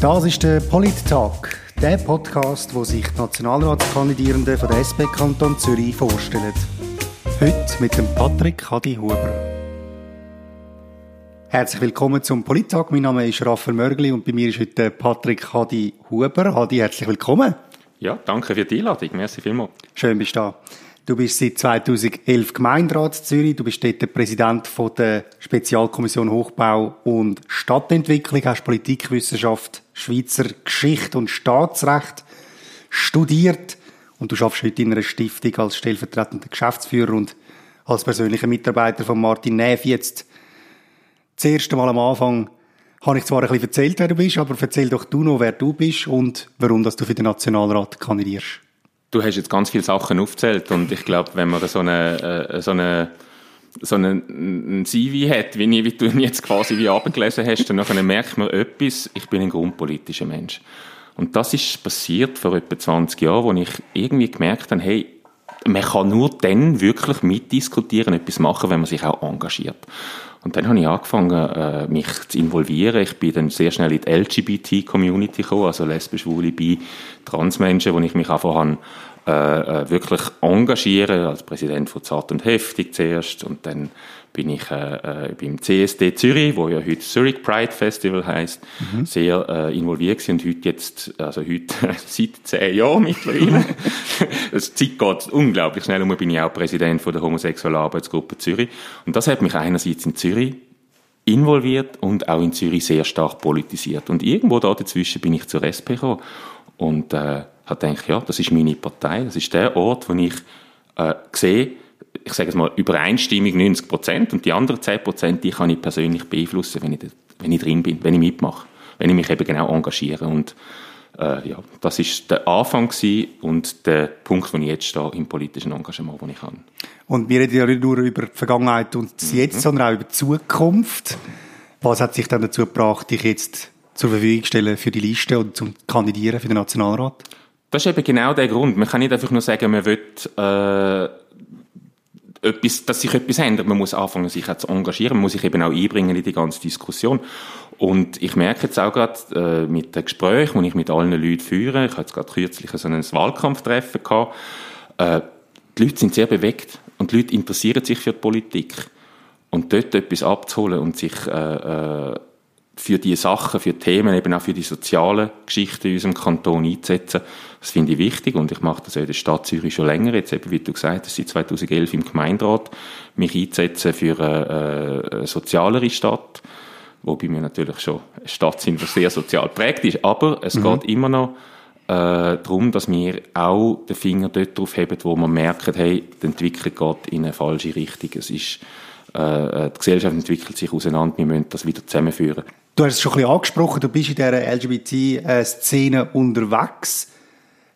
Das ist der Polit-Talk, der Podcast, wo sich die Nationalratskandidierenden von der SP Kanton Zürich vorstellen. Heute mit dem Patrick Hadi Huber. Herzlich willkommen zum Polit-Talk. Mein Name ist Raphael Mörgli und bei mir ist heute Patrick Hadi Huber. Hadi, herzlich willkommen. Ja, danke für die Einladung. Merci vielmals. Schön bist du da. Du bist seit 2011 Gemeinderat Zürich. Du bist dort der Präsident von der Spezialkommission Hochbau und Stadtentwicklung, hast Politikwissenschaft, Schweizer Geschichte und Staatsrecht studiert und du schaffst heute in einer Stiftung als stellvertretender Geschäftsführer und als persönlicher Mitarbeiter von Martin Neff. Jetzt das erste Mal am Anfang habe ich zwar ein bisschen erzählt, wer du bist, aber erzähl doch du noch, wer du bist und warum dass du für den Nationalrat kandidierst. Du hast jetzt ganz viele Sachen aufgezählt und ich glaube, wenn man so eine, äh, so eine so einen CV hat, wie, wie du ihn jetzt quasi wie abgelesen hast, dann merkt man etwas, ich bin ein grundpolitischer Mensch. Und das ist passiert vor etwa 20 Jahren, wo ich irgendwie gemerkt habe, hey, man kann nur dann wirklich mitdiskutieren, etwas machen, wenn man sich auch engagiert. Und dann habe ich angefangen, äh, mich zu involvieren. Ich bin dann sehr schnell in die LGBT-Community gekommen, also lesbisch, schwule, bi, Transmenschen, wo ich mich einfach habe, äh, äh, wirklich engagieren, als Präsident von Zart und Heftig zuerst. Und dann bin ich äh, äh beim CSD Zürich, wo ja heute Zurich Pride Festival heißt, mhm. sehr äh, involviert und heute jetzt, also heute seit zehn Jahren mittlerweile, die Zeit geht unglaublich schnell und bin ich auch Präsident von der homosexuellen Arbeitsgruppe Zürich. Und das hat mich einerseits in Zürich involviert und auch in Zürich sehr stark politisiert. Und irgendwo da dazwischen bin ich zur SP gekommen. Und äh, habe gedacht, ja, das ist meine Partei, das ist der Ort, wo ich äh, sehe, ich sage es mal, übereinstimmig 90 Prozent und die anderen 10 Prozent, die kann ich persönlich beeinflussen, wenn ich, wenn ich drin bin, wenn ich mitmache, wenn ich mich eben genau engagiere und äh, ja, das ist der Anfang gewesen und der Punkt, wo ich jetzt stehe im politischen Engagement, wo ich kann. Und wir reden ja nicht nur über die Vergangenheit und das Jetzt, mhm. sondern auch über die Zukunft. Was hat sich dann dazu gebracht, dich jetzt zur Verfügung zu stellen für die Liste und zum Kandidieren für den Nationalrat? Das ist eben genau der Grund. Man kann nicht einfach nur sagen, man will, äh, etwas, dass sich etwas ändert. Man muss anfangen, sich auch zu engagieren. Man muss sich eben auch einbringen in die ganze Diskussion. Und ich merke jetzt auch gerade äh, mit den Gesprächen, die ich mit allen Leuten führe, ich hatte jetzt gerade kürzlich so ein Wahlkampftreffen gehabt, äh, die Leute sind sehr bewegt und die Leute interessieren sich für die Politik. Und dort etwas abzuholen und sich äh, äh, für die Sachen, für Themen, eben auch für die sozialen Geschichten in unserem Kanton einzusetzen, das finde ich wichtig und ich mache das in der Stadt Zürich schon länger, jetzt eben, wie du gesagt hast, seit 2011 im Gemeinderat, mich einzusetzen für eine, eine sozialere Stadt, wobei wir natürlich schon eine Stadt sind, die sehr sozial prägt ist, aber es mhm. geht immer noch äh, darum, dass wir auch den Finger dort drauf haben, wo man merkt, hey, die Entwicklung geht in eine falsche Richtung. Es ist, äh, die Gesellschaft entwickelt sich auseinander, wir müssen das wieder zusammenführen. Du hast es schon ein bisschen angesprochen, du bist in dieser LGBT-Szene unterwegs.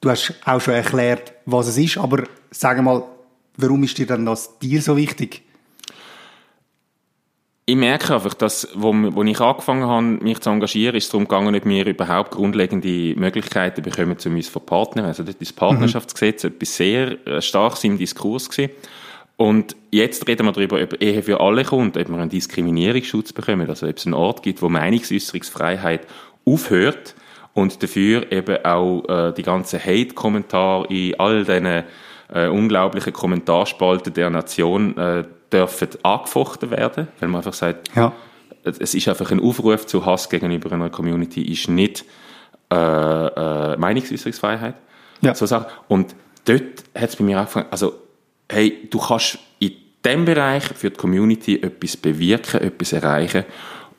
Du hast auch schon erklärt, was es ist, aber sag mal, warum ist dir dann das dir so wichtig? Ich merke einfach, dass, wo, wo ich angefangen habe, mich zu engagieren, ist es darum gegangen, ob wir überhaupt grundlegende Möglichkeiten bekommen, zu uns von Partnern. Also, das Partnerschaftsgesetz mhm. etwas sehr äh, starkes im Diskurs gewesen. Und jetzt reden wir darüber, ob Ehe für alle kommt, ob wir einen Diskriminierungsschutz bekommen, also ob es einen Ort gibt, wo Meinungsäußerungsfreiheit aufhört und dafür eben auch äh, die ganzen Hate-Kommentare in all diesen äh, unglaublichen Kommentarspalten der Nation äh, dürfen angefochten werden, weil man einfach sagt, ja. es ist einfach ein Aufruf zu Hass gegenüber einer Community, ist nicht äh, äh, Meinungsäußerungsfreiheit. Ja. So Sachen. Und dort hat es bei mir angefangen, also hey, du kannst in diesem Bereich für die Community etwas bewirken, etwas erreichen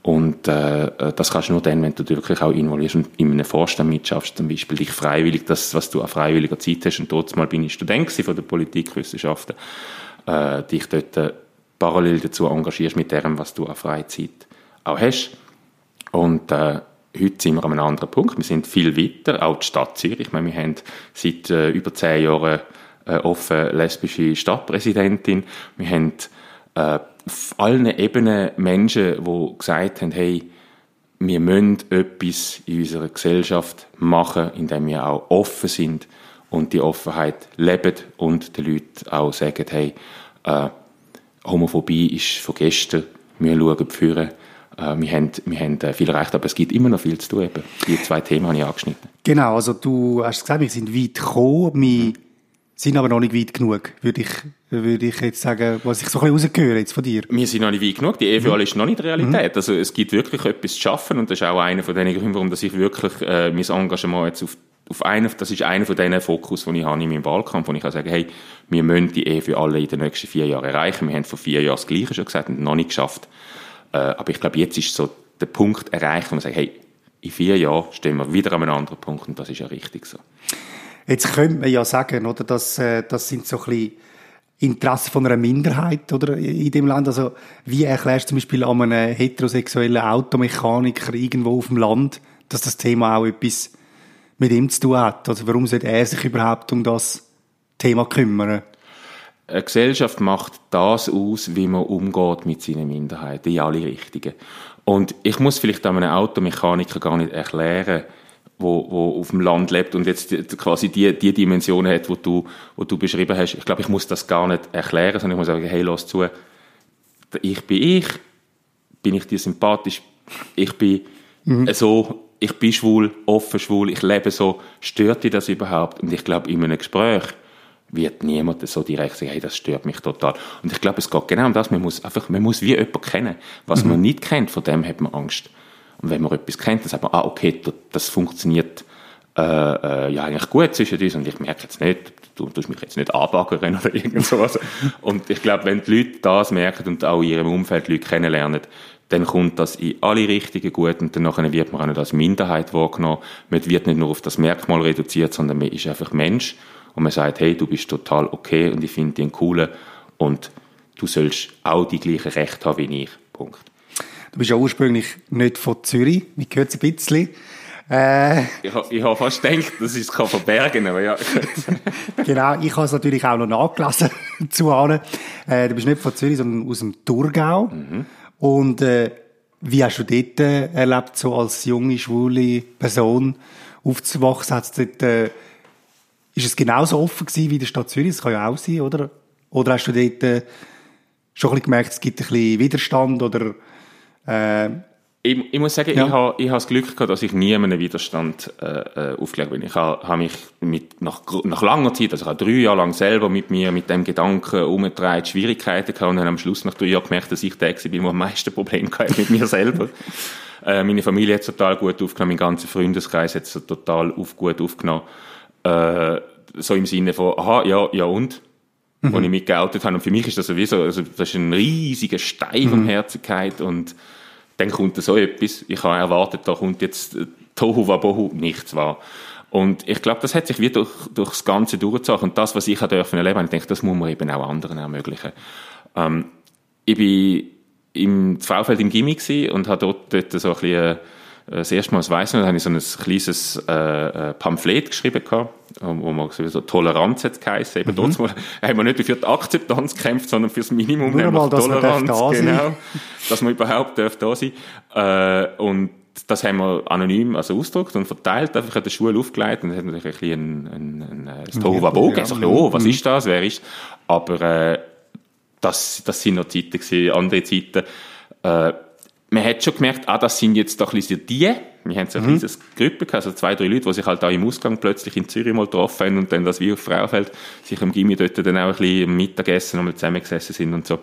und äh, äh, das kannst du nur dann, wenn du dich wirklich auch involvierst und in einem Vorstand mitschaffst, zum Beispiel dich freiwillig, das, was du an freiwilliger Zeit hast, und dort mal bin ich Student von der Politikwissenschaften, äh, dich dort äh, parallel dazu engagierst mit dem, was du an Freizeit auch hast. Und äh, heute sind wir an einem anderen Punkt. Wir sind viel weiter, auch die Stadt Zürich. Ich meine, wir haben seit äh, über zehn Jahren äh, offen lesbische Stadtpräsidentin. Wir haben äh, auf allen Ebenen Menschen, die gesagt haben, hey, wir müssen etwas in unserer Gesellschaft machen, indem wir auch offen sind und die Offenheit leben und den Leuten auch sagen, hey, äh, Homophobie ist von gestern, wir schauen führen, äh, wir haben, wir haben äh, viel erreicht, aber es gibt immer noch viel zu tun. Eben. Die zwei Themen habe ich angeschnitten. Genau, also du hast gesagt, wir sind weit gekommen, wir sind aber noch nicht weit genug, würde ich, würde ich jetzt sagen, was ich so ein bisschen rausgehöre jetzt von dir. Wir sind noch nicht weit genug, die EVA mhm. ist noch nicht Realität. Mhm. Also es gibt wirklich etwas zu schaffen und das ist auch einer von den Gründen, warum ich wirklich äh, mein Engagement jetzt auf auf einen, das ist einer von diesen Fokus, die ich habe in meinem Wahlkampf, wo ich kann sagen, hey, wir müssen die Ehe für alle in den nächsten vier Jahren erreichen. Wir haben vor vier Jahren das Gleiche schon gesagt und noch nicht geschafft. Äh, aber ich glaube, jetzt ist so der Punkt erreicht, wo man sagt, hey, in vier Jahren stehen wir wieder an einem anderen Punkt und das ist ja richtig so. Jetzt könnte man ja sagen, oder, dass, äh, das sind so ein bisschen Interessen von einer Minderheit oder, in dem Land. Also, wie erklärst du zum Beispiel an einem heterosexuellen Automechaniker irgendwo auf dem Land, dass das Thema auch etwas mit ihm zu tun hat? Also warum sollte er sich überhaupt um das Thema kümmern? Eine Gesellschaft macht das aus, wie man umgeht mit seinen Minderheiten, in alle Richtungen. Und ich muss vielleicht einem Automechaniker gar nicht erklären, wo, wo auf dem Land lebt und jetzt quasi die, die Dimensionen hat, wo du, wo du beschrieben hast. Ich glaube, ich muss das gar nicht erklären, sondern ich muss sagen, hey, lass zu, ich bin ich, bin ich dir sympathisch, ich bin mhm. so ich bin schwul, offen schwul, ich lebe so, stört dich das überhaupt? Und ich glaube, in einem Gespräch wird niemand so direkt sagen, hey, das stört mich total. Und ich glaube, es geht genau um das, man muss einfach, man muss wie jemanden kennen. Was mhm. man nicht kennt, von dem hat man Angst. Und wenn man etwas kennt, dann sagt man, ah, okay, das funktioniert äh, äh, ja eigentlich gut zwischen uns und ich merke jetzt nicht, du tust mich jetzt nicht anbaggern oder irgend sowas. und ich glaube, wenn die Leute das merken und auch in ihrem Umfeld Leute kennenlernen, dann kommt das in alle Richtungen gut und dann wird man auch nicht als Minderheit wahrgenommen. Man wird nicht nur auf das Merkmal reduziert, sondern man ist einfach Mensch und man sagt, hey, du bist total okay und ich finde dich coolen und du sollst auch die gleichen Rechte haben wie ich. Punkt. Du bist ja ursprünglich nicht von Zürich, mir gehört es ein bisschen. Äh, ich, ich habe fast gedacht, das ist von Bergen, aber ja. genau, ich habe es natürlich auch noch nachgelesen zu äh, Du bist nicht von Zürich, sondern aus dem Thurgau. Mhm. Und äh, wie hast du dort äh, erlebt, so als junge, schwule Person aufzuwachsen? Hat's dort, äh, ist es genauso offen gewesen wie in der Stadt Zürich? Das kann ja auch sein, oder? Oder hast du dort äh, schon ein bisschen gemerkt, es gibt ein bisschen Widerstand oder äh, ich, ich, muss sagen, ja. ich habe ich ha das Glück gehabt, dass ich nie einem Widerstand äh, äh aufgelegt bin. Ich habe ha mich mit, nach, nach langer Zeit, also ich habe drei Jahre lang selber mit mir, mit dem Gedanken umgedreht, Schwierigkeiten gehabt und dann am Schluss nach drei Jahren gemerkt, dass ich der bin, der am meisten Probleme hatte mit mir selber. äh, meine Familie hat es total gut aufgenommen, mein ganzer Freundeskreis hat es total auf, gut aufgenommen. Äh, so im Sinne von, aha, ja, ja und? Mhm. Wo ich mich geoutet habe. Und für mich ist das sowieso, also das ist ein riesiger Stein mhm. von Herzlichkeit und dann kommt so etwas. Ich habe erwartet, da kommt jetzt äh, Tohu Wabohu, nichts war. Und ich glaube, das hat sich wie durch, durch das Ganze durchgezogen. Und das, was ich dürfen erleben, ich denke, das muss man eben auch anderen ermöglichen. Ähm, ich bin im Fraufeld im Gimmi und habe dort, dort so ein bisschen äh, das erste Mal, weiss ich, habe ich so ein kleines äh, äh, Pamphlet geschrieben gehabt, wo man so Toleranz hat geheißen. Eben mhm. dort haben wir nicht für die Akzeptanz gekämpft, sondern für das Minimum, Nur nämlich mal, Toleranz. Da genau. dass man überhaupt darf da sein äh, Und das haben wir anonym also ausgedruckt und verteilt, einfach an der Schule aufgelegt und das hat natürlich ein bisschen ein, ein, ein, ein Tohuwabohu ja, ja. oh, was mhm. ist das, wer ist Aber äh, das, das sind noch Zeiten gewesen, andere Zeiten. Äh, man hat schon gemerkt, ah, das sind jetzt doch ein bisschen die. Wir haben so eine mhm. kleine Gruppe gehabt, also zwei, drei Leute, die sich halt auch im Ausgang plötzlich in Zürich mal getroffen haben und dann das wie auf Frauenfeld sich am Gimmi dort dann auch ein bisschen Mittagessen einmal zusammengesessen sind und so.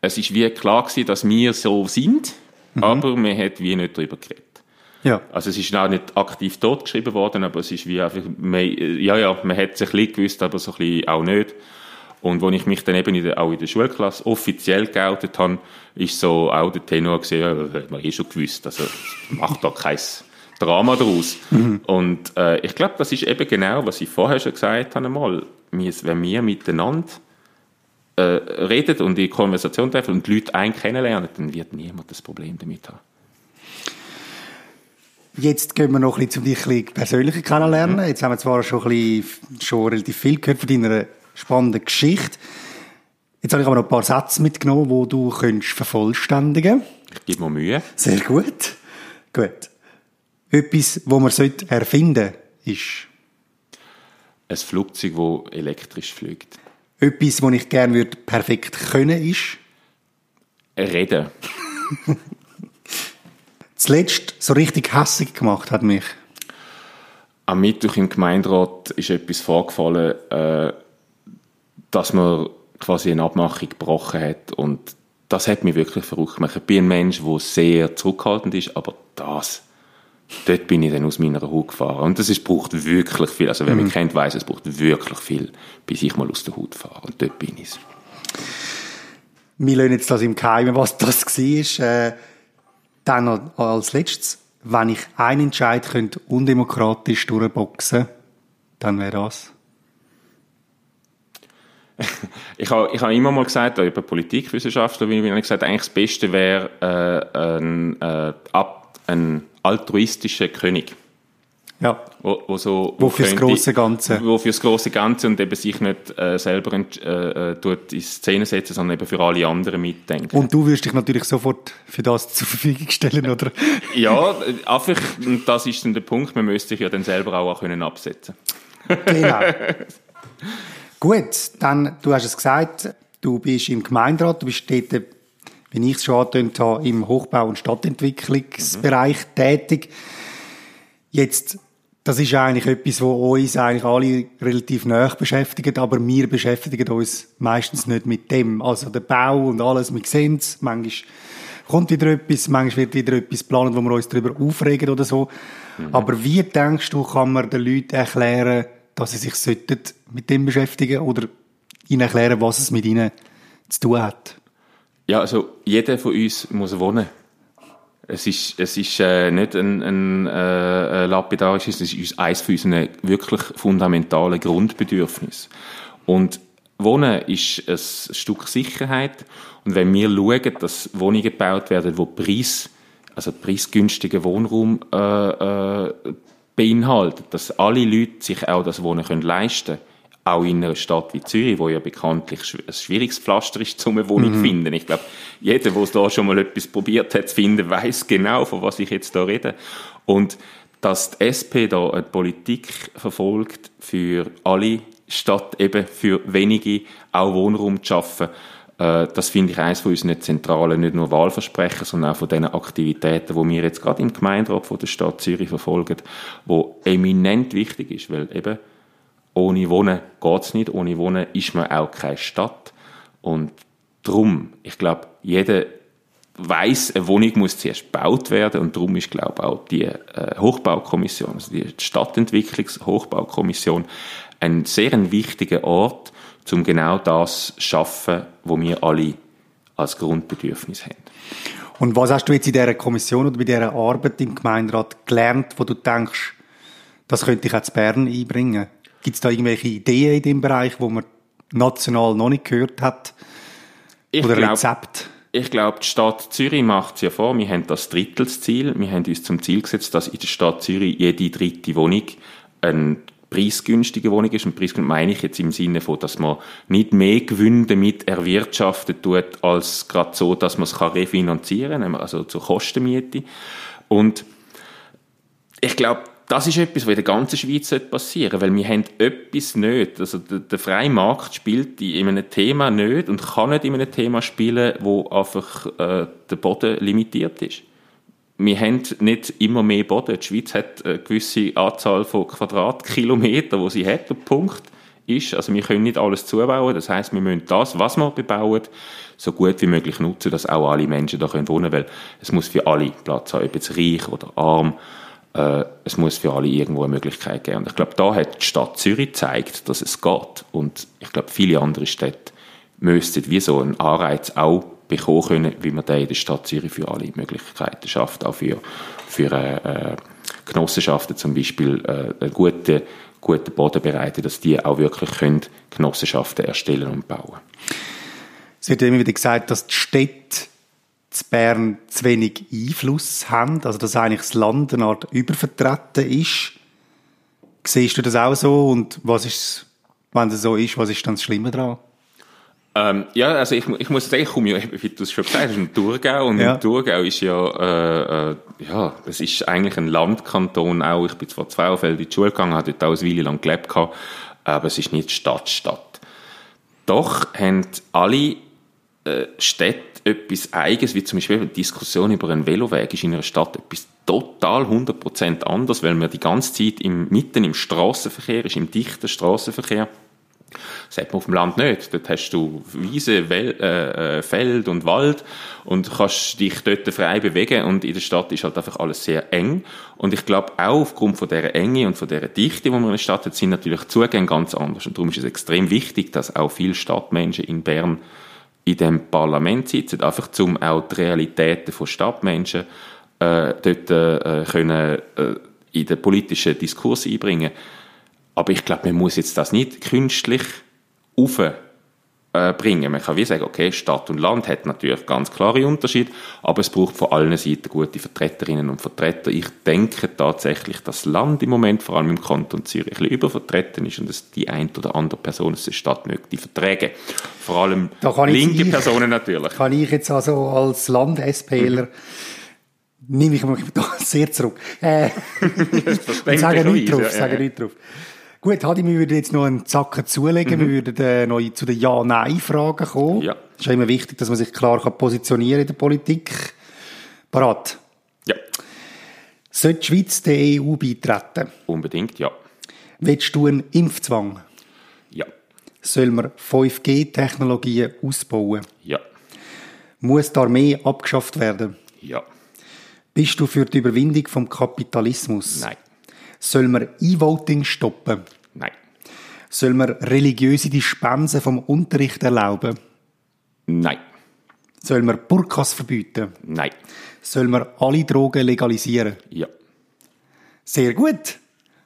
Es ist wie klar gewesen, dass wir so sind, mhm. aber man hat wie nicht darüber geredet. Ja. Also es ist auch nicht aktiv dort geschrieben worden, aber es ist wie einfach, man, ja, ja, man hat sich ein bisschen gewusst, aber so ein bisschen auch nicht. Und wo ich mich dann eben in der, auch in der Schulklasse offiziell geoutet habe, ist so auch der Tenor gesehen, ja, hat man eh schon gewusst, also macht da kein Drama daraus. Mhm. Und äh, ich glaube, das ist eben genau, was ich vorher schon gesagt habe, einmal, wenn wir miteinander äh, reden und in Konversation treffen und die Leute einen kennenlernen, dann wird niemand das Problem damit haben. Jetzt gehen wir noch ein bisschen zum dich persönlich kennenlernen. Mhm. Jetzt haben wir zwar schon, ein bisschen, schon relativ viel gehört von deiner spannende Geschichte. Jetzt habe ich aber noch ein paar Sätze mitgenommen, die du könntest vervollständigen Ich gebe mir Mühe. Sehr gut. Gut. Etwas, was man erfinden sollte, ist? Ein Flugzeug, das elektrisch fliegt. Etwas, das ich gerne würde perfekt können, ist? Reden. zuletzt so richtig hässig gemacht hat mich? Am Mittwoch im Gemeinderat ist etwas vorgefallen, äh, dass man quasi eine Abmachung gebrochen hat und das hat mich wirklich verrückt gemacht. Ich bin ein Mensch, der sehr zurückhaltend ist, aber das, dort bin ich dann aus meiner Haut gefahren. Und das ist, braucht wirklich viel. Also wer mhm. mich kennt, weiß, es braucht wirklich viel, bis ich mal aus der Haut fahre. Und dort bin ich Wir lassen jetzt das im Geheimen, was das war. Äh, dann als letztes, wenn ich einen Entscheid könnte undemokratisch durchboxen, dann wäre das. ich habe ich hab immer mal gesagt, über Politikwissenschaftler, wie ich gesagt eigentlich das Beste wäre äh, ein, äh, ein altruistischer König. Ja. Wo, wo, so, wo, wo fürs könnte, große Ganze. Wo fürs große Ganze und eben sich nicht äh, selber äh, äh, tut in Szene setzen, sondern eben für alle anderen mitdenken. Und du wirst dich natürlich sofort für das zur Verfügung stellen, oder? ja, einfach, und das ist dann der Punkt, man müsste sich ja dann selber auch, auch können absetzen. genau. Gut, dann, du hast es gesagt, du bist im Gemeinderat, du bist dort, wie ich es schon angetönt habe, im Hochbau- und Stadtentwicklungsbereich mhm. tätig. Jetzt, das ist eigentlich etwas, wo uns eigentlich alle relativ nah beschäftigt, aber wir beschäftigen uns meistens nicht mit dem. Also der Bau und alles, wir sehen es, manchmal kommt wieder etwas, manchmal wird wieder etwas geplant, wo wir uns darüber aufregen oder so. Mhm. Aber wie denkst du, kann man den Leuten erklären, dass sie sich mit dem beschäftigen oder ihnen erklären, was es mit ihnen zu tun hat? Ja, also jeder von uns muss wohnen. Es ist, es ist äh, nicht ein, ein äh, lapidarisches, es ist eines von unseren wirklich fundamentalen Grundbedürfnissen. Und Wohnen ist ein Stück Sicherheit. Und wenn wir schauen, dass Wohnungen gebaut werden, wo Preis, also preisgünstiger Wohnraum äh, äh, beinhaltet, dass alle Leute sich auch das Wohnen können leisten können, auch in einer Stadt wie Zürich, wo ja bekanntlich ein schwieriges Pflaster ist, zum eine Wohnung zu mhm. finden. Ich glaube, jeder, der da schon mal etwas probiert hat zu finden, weiß genau, von was ich jetzt da rede. Und dass die SP da eine Politik verfolgt für alle, statt eben für wenige auch Wohnraum zu schaffen, das finde ich eines von unseren zentralen, nicht nur Wahlversprechen, sondern auch von den Aktivitäten, die wir jetzt gerade im Gemeinderat von der Stadt Zürich verfolgen, wo eminent wichtig ist, weil eben ohne Wohnen geht's nicht, ohne Wohnen ist man auch keine Stadt. Und drum, ich glaube, jeder weiß, eine Wohnung muss zuerst gebaut werden und darum ist, glaube ich, auch die äh, Hochbaukommission, also die Stadtentwicklungs-Hochbaukommission, ein sehr wichtiger Ort, um genau das zu schaffen, was wir alle als Grundbedürfnis haben. Und was hast du jetzt in dieser Kommission oder bei dieser Arbeit im Gemeinderat gelernt, wo du denkst, das könnte ich auch zu Bern einbringen? Gibt es da irgendwelche Ideen in dem Bereich, wo man national noch nicht gehört hat? Ich oder glaub, Rezept? Ich glaube, die Stadt Zürich macht es ja vor. Wir haben das Drittelsziel. Wir haben uns zum Ziel gesetzt, dass in der Stadt Zürich jede dritte Wohnung ein preisgünstige Wohnung ist. Und preisgünstig meine ich jetzt im Sinne von, dass man nicht mehr Gewinn damit erwirtschaftet tut, als gerade so, dass man es refinanzieren kann, also zur Kostenmiete. Und ich glaube, das ist etwas, was in der ganzen Schweiz passieren sollte, weil wir haben etwas nicht. Also der, der freie Markt spielt in einem Thema nicht und kann nicht in einem Thema spielen, wo einfach äh, der Boden limitiert ist wir haben nicht immer mehr Boden. Die Schweiz hat eine gewisse Anzahl von Quadratkilometern, wo sie hat. Der Punkt ist, also wir können nicht alles zubauen. Das heißt, wir müssen das, was wir bebauen, so gut wie möglich nutzen, dass auch alle Menschen da können wohnen, weil es muss für alle Platz haben, ob jetzt reich oder arm. Äh, es muss für alle irgendwo eine Möglichkeit geben. Und ich glaube, da hat die Stadt Zürich gezeigt, dass es geht. Und ich glaube, viele andere Städte müssten wie so einen Anreiz auch bekommen können, wie man da in der Stadt Zürich für alle Möglichkeiten schafft, auch für, für äh, Genossenschaften zum Beispiel äh, einen guten, guten Boden bereiten, dass die auch wirklich können Genossenschaften erstellen und bauen. Es wird immer wieder gesagt, dass die Städte zu Bern zu wenig Einfluss haben, also dass eigentlich das Land eine Art übervertreten ist. Siehst du das auch so und was ist, wenn das so ist, was ist dann das Schlimme daran? Ähm, ja, also ich, ich muss sagen, ich komme ja, wie du es schon gesagt hast, im Thurgau. Und ja. im Thurgau ist ja, äh, äh, ja, es ist eigentlich ein Landkanton auch. Ich bin zwar Zweifeld in die Schule gegangen, habe dort auch eine Weile lang gelebt, gehabt, aber es ist nicht Stadt, Stadt. Doch haben alle äh, Städte etwas Eigens, wie zum Beispiel eine Diskussion über einen Veloweg, ist in einer Stadt etwas total 100% anders, weil man die ganze Zeit im, mitten im Straßenverkehr ist, im dichten Straßenverkehr. Hat man auf dem Land nicht. Dort hast du Wiese, Wel äh, äh, Feld und Wald und kannst dich dort frei bewegen und in der Stadt ist halt einfach alles sehr eng. Und ich glaube auch aufgrund von dieser Enge und von dieser Dichte, die man in der Stadt hat, sind natürlich Zugänge ganz anders. Und darum ist es extrem wichtig, dass auch viele Stadtmenschen in Bern in dem Parlament sitzen, einfach zum auch die Realitäten von Stadtmenschen äh, dort äh, können äh, in den politischen Diskurs einbringen. Aber ich glaube, man muss jetzt das nicht künstlich aufbringen. Man kann wie sagen, okay, Stadt und Land hat natürlich ganz klare Unterschiede, aber es braucht von allen Seiten gute Vertreterinnen und Vertreter. Ich denke tatsächlich, dass Land im Moment, vor allem im Kanton Zürich, ein bisschen übervertreten ist und dass die ein oder andere Person aus der Stadt möchte die verträge. Vor allem linke ich, Personen natürlich. Kann ich jetzt also als Land-SPler mhm nehme ich mich da sehr zurück. Äh, sage nicht drauf, ja, sage ja. nicht drauf. Gut, Hadi, wir würden jetzt noch einen Zacken zulegen. Mhm. Wir würden äh, noch zu den Ja-Nein-Fragen kommen. Ja. Es ist immer wichtig, dass man sich klar kann positionieren in der Politik. Parat? Ja. Sollte die Schweiz der EU beitreten? Unbedingt, ja. Willst du einen Impfzwang? Ja. Soll man 5G-Technologien ausbauen? Ja. Muss die Armee abgeschafft werden? Ja. Bist du für die Überwindung vom Kapitalismus? Nein. Soll man E-Voting stoppen? Nein. Soll man religiöse Dispensen vom Unterricht erlauben? Nein. Soll man Burkas verbieten? Nein. Soll man alle Drogen legalisieren? Ja. Sehr gut.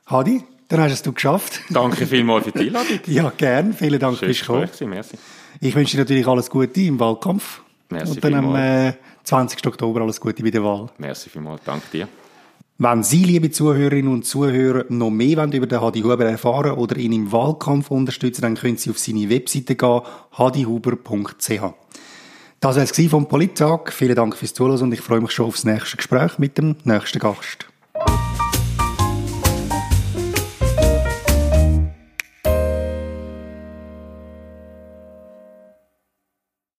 Hadi, dann hast du es geschafft. Danke vielmals für die Einladung. ja, gern. Vielen Dank fürs Kommen. Ich wünsche dir natürlich alles Gute im Wahlkampf. Merci Und dann am äh, 20. Oktober alles Gute bei der Wahl. Merci vielmals. Danke dir. Wenn Sie, liebe Zuhörerinnen und Zuhörer, noch mehr über den Hadi Huber erfahren oder ihn im Wahlkampf unterstützen, dann können Sie auf seine Webseite gehen, hadihuber.ch. Das war es vom Polittag. Vielen Dank fürs Zuhören und ich freue mich schon aufs nächste Gespräch mit dem nächsten Gast.